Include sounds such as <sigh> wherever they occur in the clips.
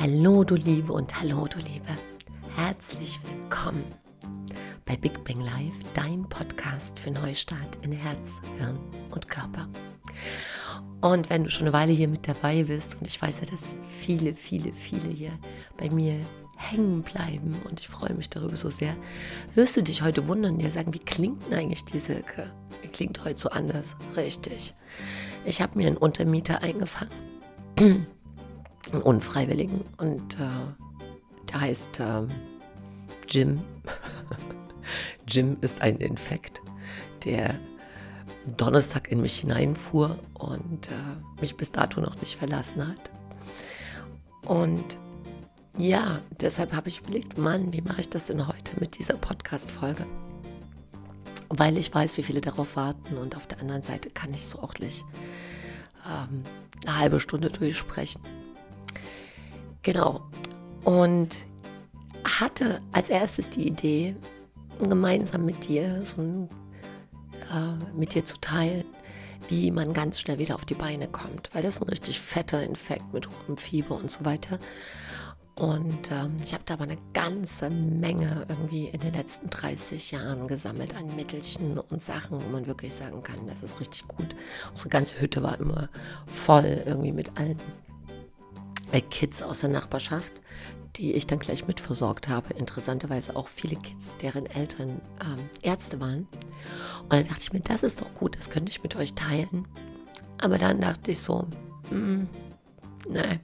Hallo du Liebe und hallo du Liebe. Herzlich willkommen bei Big Bang Live, dein Podcast für Neustart in Herz, Hirn und Körper. Und wenn du schon eine Weile hier mit dabei bist, und ich weiß ja, dass viele, viele, viele hier bei mir hängen bleiben und ich freue mich darüber so sehr, wirst du dich heute wundern, dir sagen, wie klingt denn eigentlich die Silke? Wie klingt heute so anders? Richtig. Ich habe mir einen Untermieter eingefangen, einen Unfreiwilligen, und äh, der heißt äh, Jim. <laughs> Jim ist ein Infekt, der Donnerstag in mich hineinfuhr und äh, mich bis dato noch nicht verlassen hat. Und ja, deshalb habe ich überlegt, Mann, wie mache ich das denn heute mit dieser Podcast-Folge? Weil ich weiß, wie viele darauf warten und auf der anderen Seite kann ich so nicht ähm, eine halbe Stunde durchsprechen. Genau. Und hatte als erstes die Idee, gemeinsam mit dir so ein, äh, mit dir zu teilen, wie man ganz schnell wieder auf die Beine kommt, weil das ein richtig fetter Infekt mit hohem Fieber und so weiter. Und ähm, ich habe da aber eine ganze Menge irgendwie in den letzten 30 Jahren gesammelt an Mittelchen und Sachen, wo man wirklich sagen kann, das ist richtig gut. Unsere ganze Hütte war immer voll irgendwie mit allen Kids aus der Nachbarschaft, die ich dann gleich mitversorgt habe. Interessanterweise auch viele Kids, deren Eltern ähm, Ärzte waren. Und dann dachte ich mir, das ist doch gut, das könnte ich mit euch teilen. Aber dann dachte ich so, mm, nee,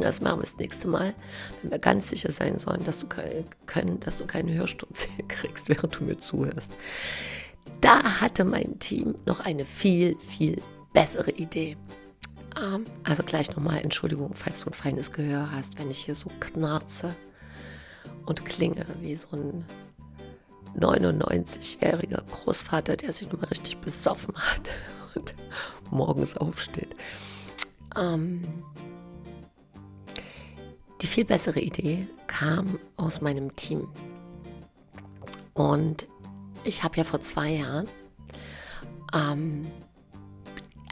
das machen wir das nächste Mal, wenn wir ganz sicher sein sollen, dass du, können, dass du keinen Hörsturz <laughs> kriegst, während du mir zuhörst. Da hatte mein Team noch eine viel, viel bessere Idee. Ähm, also gleich nochmal Entschuldigung, falls du ein feines Gehör hast, wenn ich hier so knarze und klinge wie so ein 99-jähriger Großvater, der sich nochmal richtig besoffen hat <laughs> und morgens aufsteht. Ähm, die viel bessere Idee kam aus meinem Team. Und ich habe ja vor zwei Jahren ähm,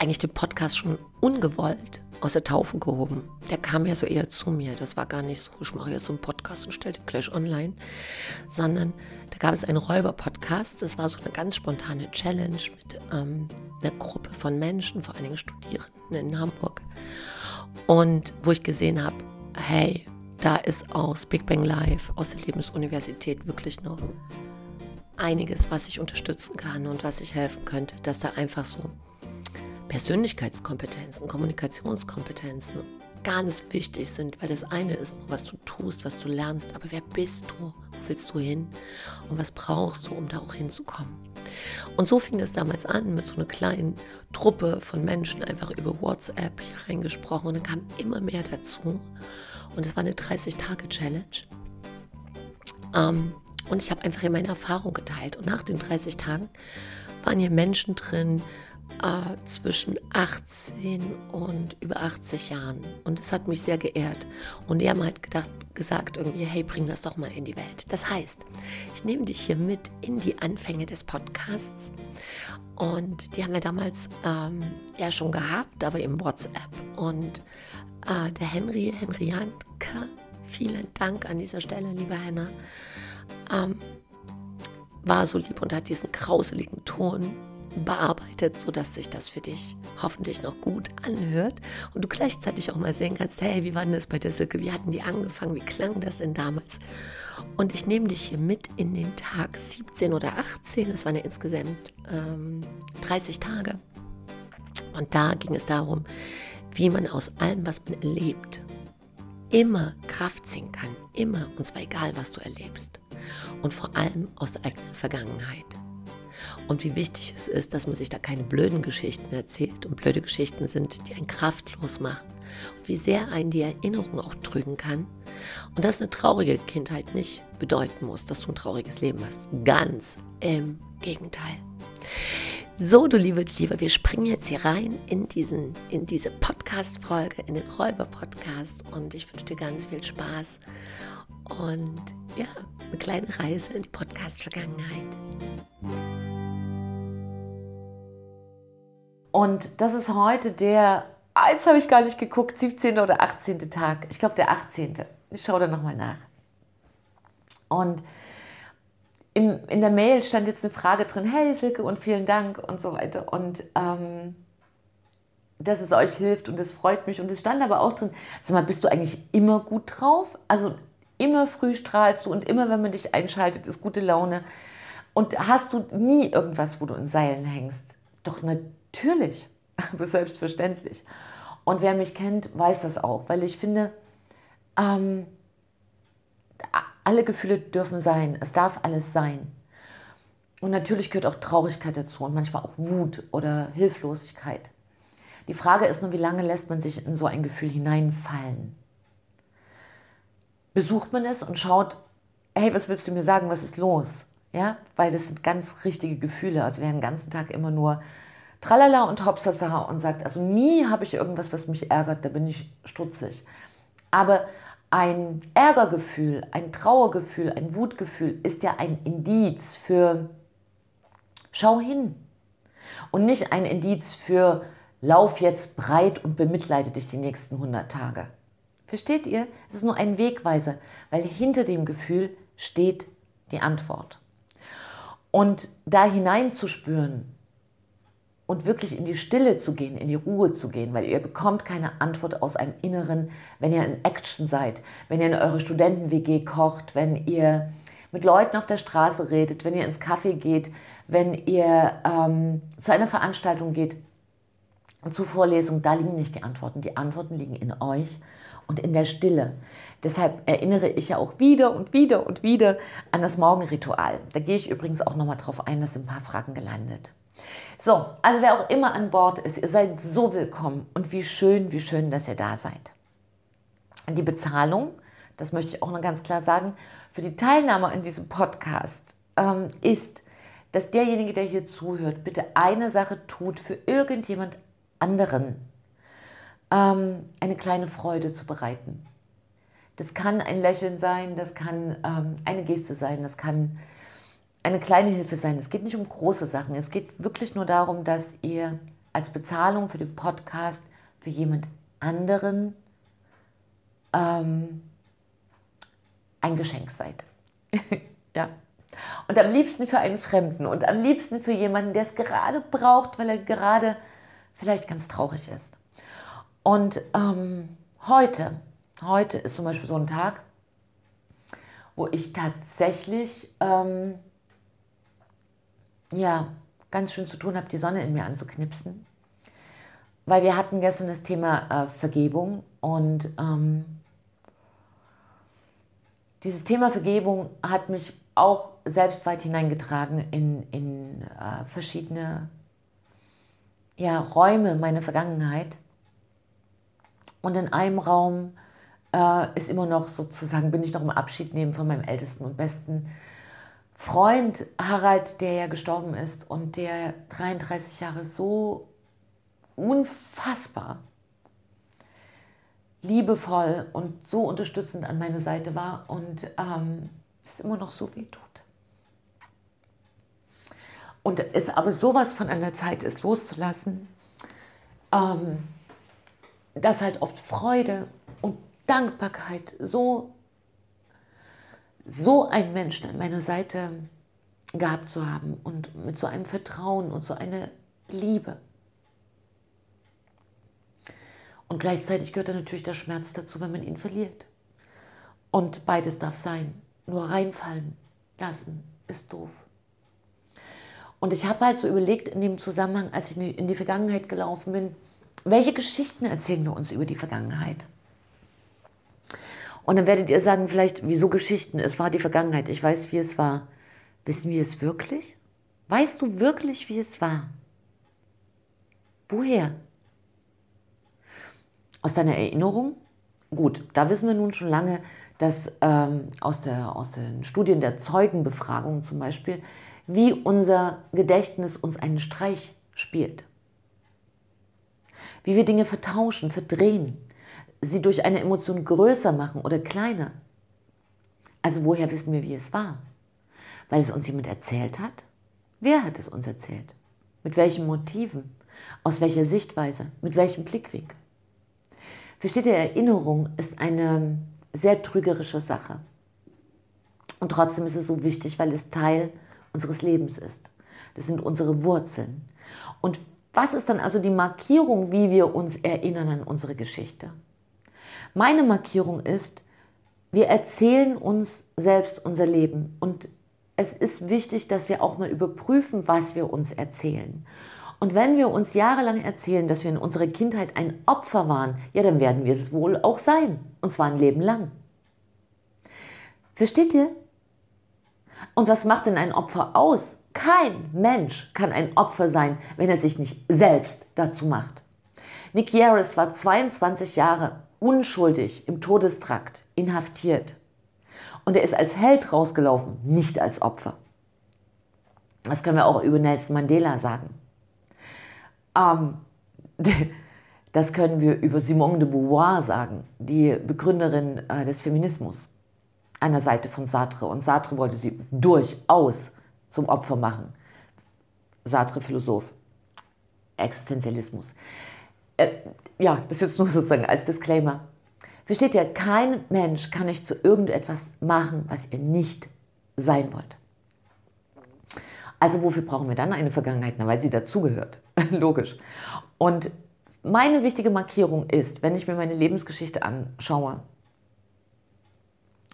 eigentlich den Podcast schon ungewollt aus der Taufe gehoben. Der kam ja so eher zu mir. Das war gar nicht so, ich mache jetzt so einen Podcast und stelle den gleich online, sondern da gab es einen Räuber-Podcast. Das war so eine ganz spontane Challenge mit ähm, einer Gruppe von Menschen, vor allen Dingen Studierenden in Hamburg. Und wo ich gesehen habe, hey, da ist aus Big Bang Live, aus der Lebensuniversität wirklich noch einiges, was ich unterstützen kann und was ich helfen könnte, dass da einfach so Persönlichkeitskompetenzen, Kommunikationskompetenzen ganz wichtig sind, weil das eine ist was du tust, was du lernst, aber wer bist du, wo willst du hin und was brauchst du, um da auch hinzukommen. Und so fing das damals an mit so einer kleinen Truppe von Menschen einfach über WhatsApp hier reingesprochen und dann kam immer mehr dazu. Und es war eine 30-Tage-Challenge. Ähm, und ich habe einfach hier meine Erfahrung geteilt. Und nach den 30 Tagen waren hier Menschen drin äh, zwischen 18 und über 80 Jahren. Und es hat mich sehr geehrt. Und die haben halt gedacht, gesagt irgendwie, hey, bring das doch mal in die Welt. Das heißt, ich nehme dich hier mit in die Anfänge des Podcasts. Und die haben wir damals ähm, ja schon gehabt, aber im WhatsApp. Und äh, der Henry, Henry Jantke, vielen Dank an dieser Stelle, lieber Henna, ähm, war so lieb und hat diesen grauseligen Ton bearbeitet, sodass sich das für dich hoffentlich noch gut anhört und du gleichzeitig auch mal sehen kannst, hey, wie war denn das bei der Silke? Wie hatten die angefangen? Wie klang das denn damals? Und ich nehme dich hier mit in den Tag 17 oder 18, das waren ja insgesamt ähm, 30 Tage. Und da ging es darum, wie man aus allem, was man erlebt, immer Kraft ziehen kann. Immer, und zwar egal, was du erlebst. Und vor allem aus der eigenen Vergangenheit. Und wie wichtig es ist, dass man sich da keine blöden Geschichten erzählt. Und blöde Geschichten sind, die einen kraftlos machen. Und wie sehr einen die Erinnerung auch trügen kann. Und dass eine traurige Kindheit nicht bedeuten muss, dass du ein trauriges Leben hast. Ganz im Gegenteil. So, du liebe Liebe, wir springen jetzt hier rein in, diesen, in diese Podcast-Folge, in den Räuber-Podcast und ich wünsche dir ganz viel Spaß und ja, eine kleine Reise in die Podcast-Vergangenheit. Und das ist heute der ah, jetzt habe ich gar nicht geguckt, 17. oder 18. Tag. Ich glaube der 18. Ich schaue da nochmal nach. Und in, in der Mail stand jetzt eine Frage drin, hey Silke und vielen Dank und so weiter. Und ähm, dass es euch hilft und es freut mich. Und es stand aber auch drin, sag mal, bist du eigentlich immer gut drauf? Also immer früh strahlst du und immer, wenn man dich einschaltet, ist gute Laune. Und hast du nie irgendwas, wo du in Seilen hängst? Doch natürlich, aber <laughs> selbstverständlich. Und wer mich kennt, weiß das auch, weil ich finde, ähm, alle Gefühle dürfen sein, es darf alles sein. Und natürlich gehört auch Traurigkeit dazu und manchmal auch Wut oder Hilflosigkeit. Die Frage ist nur, wie lange lässt man sich in so ein Gefühl hineinfallen? Besucht man es und schaut, hey, was willst du mir sagen, was ist los? Ja, weil das sind ganz richtige Gefühle. Also wer den ganzen Tag immer nur Tralala und Hopsasa und sagt, also nie habe ich irgendwas, was mich ärgert, da bin ich stutzig. Aber ein Ärgergefühl, ein Trauergefühl, ein Wutgefühl ist ja ein Indiz für schau hin und nicht ein Indiz für lauf jetzt breit und bemitleide dich die nächsten 100 Tage. Versteht ihr? Es ist nur ein Wegweiser, weil hinter dem Gefühl steht die Antwort. Und da hineinzuspüren und wirklich in die Stille zu gehen, in die Ruhe zu gehen, weil ihr bekommt keine Antwort aus einem Inneren, wenn ihr in Action seid, wenn ihr in eure Studenten-WG kocht, wenn ihr mit Leuten auf der Straße redet, wenn ihr ins Café geht, wenn ihr ähm, zu einer Veranstaltung geht und zu Vorlesungen, da liegen nicht die Antworten. Die Antworten liegen in euch und in der Stille. Deshalb erinnere ich ja auch wieder und wieder und wieder an das Morgenritual. Da gehe ich übrigens auch nochmal drauf ein, dass ein paar Fragen gelandet. So, also wer auch immer an Bord ist, ihr seid so willkommen und wie schön, wie schön, dass ihr da seid. Die Bezahlung, das möchte ich auch noch ganz klar sagen, für die Teilnahme in diesem Podcast ähm, ist, dass derjenige, der hier zuhört, bitte eine Sache tut für irgendjemand anderen, ähm, eine kleine Freude zu bereiten. Das kann ein Lächeln sein, das kann ähm, eine Geste sein, das kann eine kleine Hilfe sein. Es geht nicht um große Sachen. Es geht wirklich nur darum, dass ihr als Bezahlung für den Podcast für jemand anderen ähm, ein Geschenk seid. <laughs> ja. Und am liebsten für einen Fremden und am liebsten für jemanden, der es gerade braucht, weil er gerade vielleicht ganz traurig ist. Und ähm, heute, heute ist zum Beispiel so ein Tag, wo ich tatsächlich ähm, ja, ganz schön zu tun habe, die Sonne in mir anzuknipsen. Weil wir hatten gestern das Thema äh, Vergebung und ähm, dieses Thema Vergebung hat mich auch selbst weit hineingetragen in, in äh, verschiedene ja, Räume meiner Vergangenheit. Und in einem Raum äh, ist immer noch sozusagen, bin ich noch im Abschied nehmen von meinem ältesten und besten Freund Harald, der ja gestorben ist und der 33 Jahre so unfassbar liebevoll und so unterstützend an meiner Seite war und ähm, es immer noch so weh tut. Und es aber sowas von an der Zeit ist, loszulassen, ähm, dass halt oft Freude und Dankbarkeit so so einen Menschen an meiner Seite gehabt zu haben und mit so einem Vertrauen und so einer Liebe. Und gleichzeitig gehört dann natürlich der Schmerz dazu, wenn man ihn verliert. Und beides darf sein. Nur reinfallen lassen ist doof. Und ich habe halt so überlegt in dem Zusammenhang, als ich in die Vergangenheit gelaufen bin, welche Geschichten erzählen wir uns über die Vergangenheit? Und dann werdet ihr sagen, vielleicht, wieso Geschichten? Es war die Vergangenheit. Ich weiß, wie es war. Wissen wir es wirklich? Weißt du wirklich, wie es war? Woher? Aus deiner Erinnerung? Gut, da wissen wir nun schon lange, dass ähm, aus, der, aus den Studien der Zeugenbefragung zum Beispiel, wie unser Gedächtnis uns einen Streich spielt. Wie wir Dinge vertauschen, verdrehen, sie durch eine Emotion größer machen oder kleiner. Also woher wissen wir, wie es war? Weil es uns jemand erzählt hat? Wer hat es uns erzählt? Mit welchen Motiven? Aus welcher Sichtweise? Mit welchem Blickwinkel? Versteht ihr, Erinnerung ist eine sehr trügerische Sache. Und trotzdem ist es so wichtig, weil es Teil unseres Lebens ist. Das sind unsere Wurzeln. Und was ist dann also die Markierung, wie wir uns erinnern an unsere Geschichte? Meine Markierung ist, wir erzählen uns selbst unser Leben und es ist wichtig, dass wir auch mal überprüfen, was wir uns erzählen. Und wenn wir uns jahrelang erzählen, dass wir in unserer Kindheit ein Opfer waren, ja, dann werden wir es wohl auch sein. Und zwar ein Leben lang. Versteht ihr? Und was macht denn ein Opfer aus? Kein Mensch kann ein Opfer sein, wenn er sich nicht selbst dazu macht. Nick Yaris war 22 Jahre unschuldig im Todestrakt, inhaftiert. Und er ist als Held rausgelaufen, nicht als Opfer. Das können wir auch über Nelson Mandela sagen. Ähm, <laughs> das können wir über Simone de Beauvoir sagen, die Begründerin äh, des Feminismus an der Seite von Sartre. Und Sartre wollte sie durchaus zum Opfer machen. Sartre Philosoph. Existenzialismus. Äh, ja, das jetzt nur sozusagen als Disclaimer. Versteht ihr, kein Mensch kann euch zu irgendetwas machen, was ihr nicht sein wollt. Also wofür brauchen wir dann eine Vergangenheit? Na, weil sie dazugehört. <laughs> Logisch. Und meine wichtige Markierung ist, wenn ich mir meine Lebensgeschichte anschaue,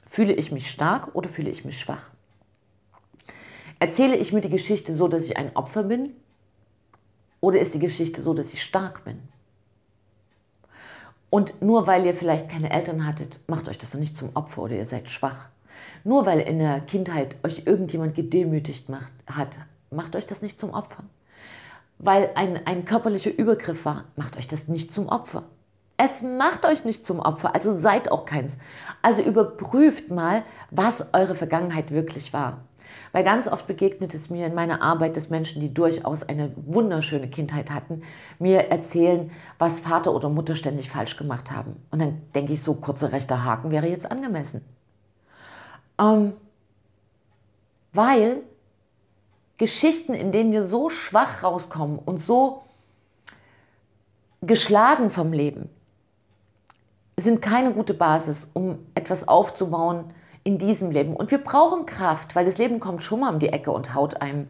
fühle ich mich stark oder fühle ich mich schwach? Erzähle ich mir die Geschichte so, dass ich ein Opfer bin? Oder ist die Geschichte so, dass ich stark bin? Und nur weil ihr vielleicht keine Eltern hattet, macht euch das doch nicht zum Opfer oder ihr seid schwach. Nur weil in der Kindheit euch irgendjemand gedemütigt macht, hat, macht euch das nicht zum Opfer. Weil ein, ein körperlicher Übergriff war, macht euch das nicht zum Opfer. Es macht euch nicht zum Opfer, also seid auch keins. Also überprüft mal, was eure Vergangenheit wirklich war. Weil ganz oft begegnet es mir in meiner Arbeit, dass Menschen, die durchaus eine wunderschöne Kindheit hatten, mir erzählen, was Vater oder Mutter ständig falsch gemacht haben. Und dann denke ich, so kurzer rechter Haken wäre jetzt angemessen. Ähm, weil Geschichten, in denen wir so schwach rauskommen und so geschlagen vom Leben, sind keine gute Basis, um etwas aufzubauen, in diesem Leben. Und wir brauchen Kraft, weil das Leben kommt schon mal um die Ecke und haut einem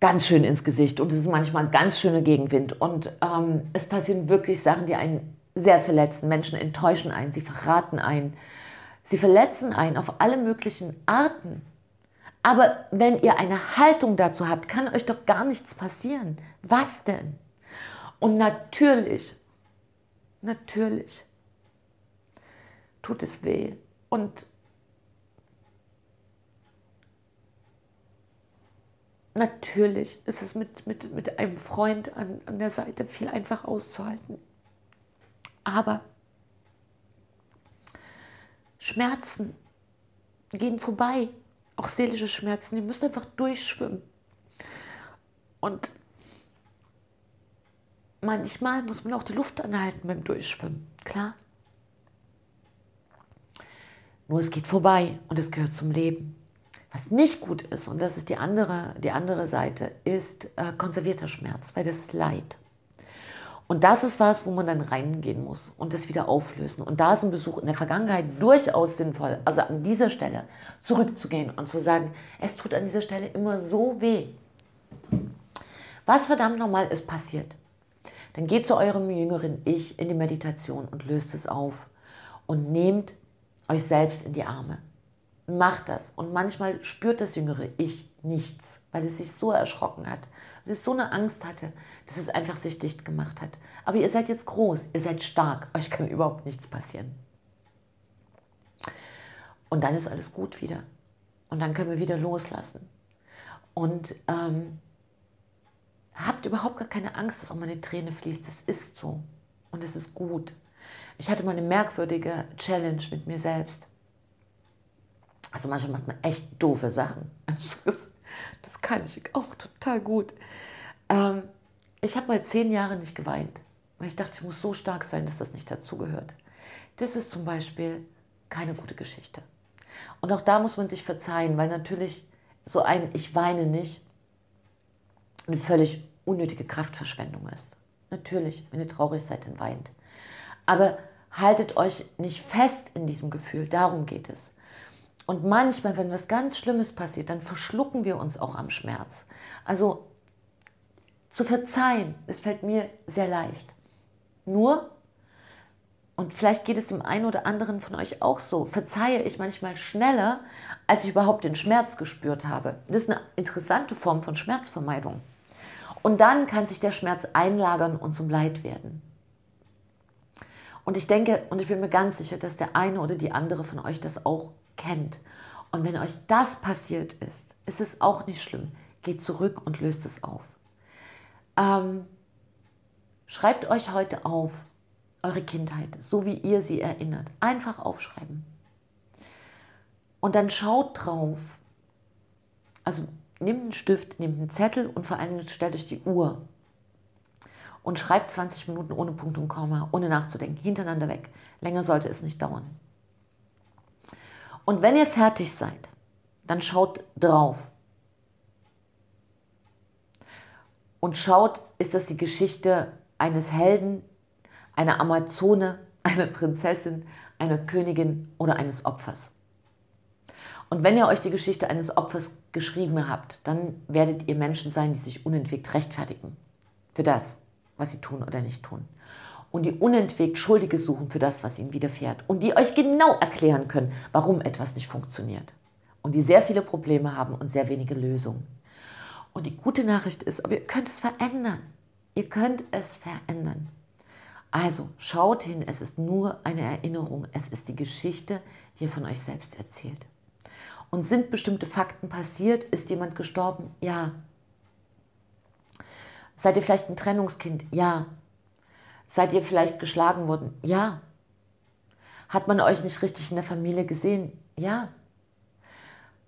ganz schön ins Gesicht. Und es ist manchmal ein ganz schöner Gegenwind. Und ähm, es passieren wirklich Sachen, die einen sehr verletzen. Menschen enttäuschen einen, sie verraten einen, sie verletzen einen auf alle möglichen Arten. Aber wenn ihr eine Haltung dazu habt, kann euch doch gar nichts passieren. Was denn? Und natürlich, natürlich tut es weh. Und natürlich ist es mit, mit, mit einem Freund an, an der Seite viel einfacher auszuhalten. Aber Schmerzen gehen vorbei. Auch seelische Schmerzen, die müssen einfach durchschwimmen. Und manchmal muss man auch die Luft anhalten beim Durchschwimmen, klar. Nur es geht vorbei und es gehört zum Leben. Was nicht gut ist, und das ist die andere, die andere Seite, ist äh, konservierter Schmerz, weil das ist Leid. Und das ist was, wo man dann reingehen muss und das wieder auflösen. Und da ist ein Besuch in der Vergangenheit durchaus sinnvoll, also an dieser Stelle zurückzugehen und zu sagen, es tut an dieser Stelle immer so weh. Was verdammt nochmal ist passiert? Dann geht zu eurem jüngeren Ich in die Meditation und löst es auf und nehmt euch selbst in die Arme macht das. Und manchmal spürt das jüngere Ich nichts, weil es sich so erschrocken hat, weil es so eine Angst hatte, dass es einfach sich dicht gemacht hat. Aber ihr seid jetzt groß, ihr seid stark, <laughs> euch kann überhaupt nichts passieren. Und dann ist alles gut wieder. Und dann können wir wieder loslassen. Und ähm, habt überhaupt gar keine Angst, dass auch mal eine Träne fließt. Das ist so. Und es ist gut. Ich hatte mal eine merkwürdige Challenge mit mir selbst. Also manchmal macht man echt doofe Sachen. <laughs> Das kann ich auch total gut. Ähm, ich habe mal zehn Jahre nicht geweint, weil ich dachte, ich muss so stark sein, dass das nicht dazugehört. Das ist zum Beispiel keine gute Geschichte. Und auch da muss man sich verzeihen, weil natürlich so ein Ich weine nicht eine völlig unnötige Kraftverschwendung ist. Natürlich, wenn ihr traurig seid, dann weint. Aber haltet euch nicht fest in diesem Gefühl, darum geht es. Und manchmal, wenn was ganz Schlimmes passiert, dann verschlucken wir uns auch am Schmerz. Also zu verzeihen, es fällt mir sehr leicht. Nur, und vielleicht geht es dem einen oder anderen von euch auch so, verzeihe ich manchmal schneller, als ich überhaupt den Schmerz gespürt habe. Das ist eine interessante Form von Schmerzvermeidung. Und dann kann sich der Schmerz einlagern und zum Leid werden. Und ich denke, und ich bin mir ganz sicher, dass der eine oder die andere von euch das auch kennt. Und wenn euch das passiert ist, ist es auch nicht schlimm. Geht zurück und löst es auf. Ähm, schreibt euch heute auf eure Kindheit, so wie ihr sie erinnert. Einfach aufschreiben. Und dann schaut drauf. Also nehmt einen Stift, nehmt einen Zettel und vor allem stellt euch die Uhr. Und schreibt 20 Minuten ohne Punkt und Komma, ohne nachzudenken, hintereinander weg. Länger sollte es nicht dauern. Und wenn ihr fertig seid, dann schaut drauf. Und schaut, ist das die Geschichte eines Helden, einer Amazone, <laughs> einer Prinzessin, einer Königin oder eines Opfers. Und wenn ihr euch die Geschichte eines Opfers geschrieben habt, dann werdet ihr Menschen sein, die sich unentwegt rechtfertigen für das, was sie tun oder nicht tun. Und die unentwegt Schuldige suchen für das, was ihnen widerfährt. Und die euch genau erklären können, warum etwas nicht funktioniert. Und die sehr viele Probleme haben und sehr wenige Lösungen. Und die gute Nachricht ist, aber ihr könnt es verändern. Ihr könnt es verändern. Also schaut hin, es ist nur eine Erinnerung. Es ist die Geschichte, die ihr von euch selbst erzählt. Und sind bestimmte Fakten passiert? Ist jemand gestorben? Ja. Seid ihr vielleicht ein Trennungskind? Ja. Seid ihr vielleicht geschlagen worden? Ja. Hat man euch nicht richtig in der Familie gesehen? Ja.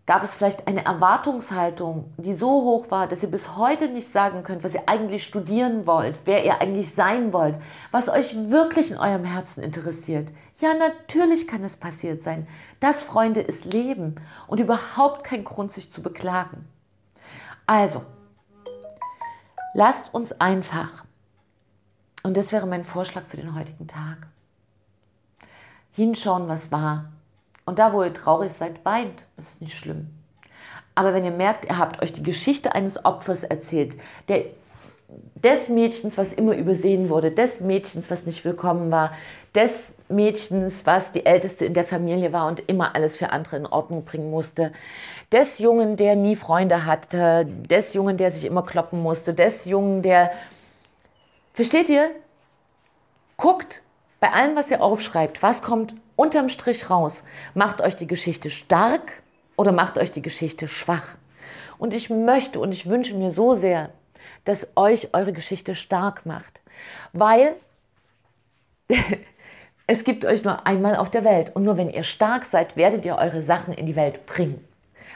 Gab es vielleicht eine Erwartungshaltung, die so hoch war, dass ihr bis heute nicht sagen könnt, was ihr eigentlich studieren wollt, wer ihr eigentlich sein wollt, was euch wirklich in eurem Herzen interessiert? Ja, natürlich kann es passiert sein. Das, Freunde, ist Leben und überhaupt kein Grund, sich zu beklagen. Also, lasst uns einfach, und das wäre mein Vorschlag für den heutigen Tag, hinschauen, was war. Und da, wo ihr traurig seid, weint. Das ist nicht schlimm. Aber wenn ihr merkt, ihr habt euch die Geschichte eines Opfers erzählt, der, des Mädchens, was immer übersehen wurde, des Mädchens, was nicht willkommen war, des Mädchens, was die Älteste in der Familie war und immer alles für andere in Ordnung bringen musste, des Jungen, der nie Freunde hatte, des Jungen, der sich immer kloppen musste, des Jungen, der... Versteht ihr? Guckt bei allem, was ihr aufschreibt, was kommt unterm Strich raus. Macht euch die Geschichte stark oder macht euch die Geschichte schwach? Und ich möchte und ich wünsche mir so sehr, dass euch eure Geschichte stark macht, weil <laughs> Es gibt euch nur einmal auf der Welt und nur wenn ihr stark seid, werdet ihr eure Sachen in die Welt bringen,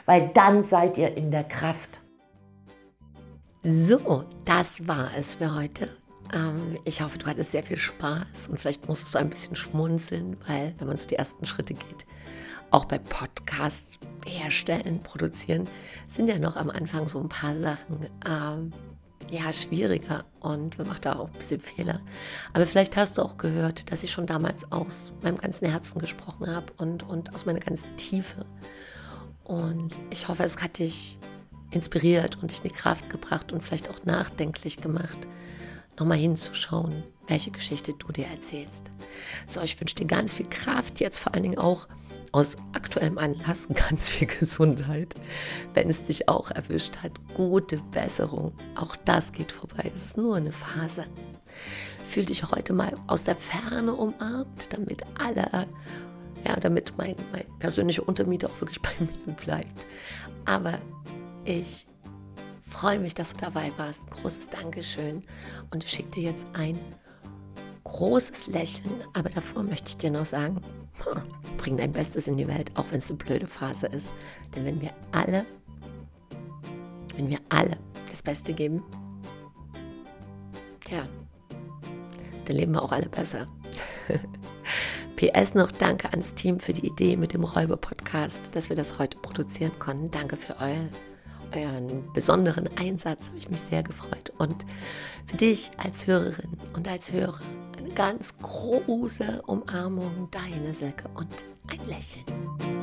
weil dann seid ihr in der Kraft. So, das war es für heute. Ähm, ich hoffe, du hattest sehr viel Spaß und vielleicht musst du ein bisschen schmunzeln, weil wenn man zu die ersten Schritte geht, auch bei Podcasts herstellen, produzieren, sind ja noch am Anfang so ein paar Sachen, ähm, ja, schwieriger und man macht da auch ein bisschen Fehler. Aber vielleicht hast du auch gehört, dass ich schon damals aus meinem ganzen Herzen gesprochen habe und, und aus meiner ganzen Tiefe. Und ich hoffe, es hat dich inspiriert und dich in die Kraft gebracht und vielleicht auch nachdenklich gemacht, nochmal hinzuschauen, welche Geschichte du dir erzählst. So, ich wünsche dir ganz viel Kraft, jetzt vor allen Dingen auch aus aktuellem Anlass <laughs> ganz viel Gesundheit. Wenn es dich auch erwischt hat, gute Besserung. Auch das geht vorbei. Es ist nur eine Phase. Fühl dich heute mal aus der Ferne umarmt, damit alle, ja, damit mein, mein persönlicher Untermieter auch wirklich <laughs> bei mir bleibt. Aber ich freue mich, dass du dabei warst. großes Dankeschön. Und ich schicke dir jetzt ein großes Lächeln. Aber davor möchte ich dir noch sagen, bring dein Bestes in die Welt, auch wenn es eine blöde Phase ist. Denn wenn wir alle, wenn wir alle das Beste geben, tja, dann leben wir auch alle besser. <laughs> PS noch danke ans Team für die Idee mit dem Räuber-Podcast, dass wir das heute produzieren konnten. Danke für euer, euren besonderen Einsatz, habe ich mich sehr gefreut. Und für dich als Hörerin und als Hörer ganz große Umarmung, deine Silke und ein Lächeln.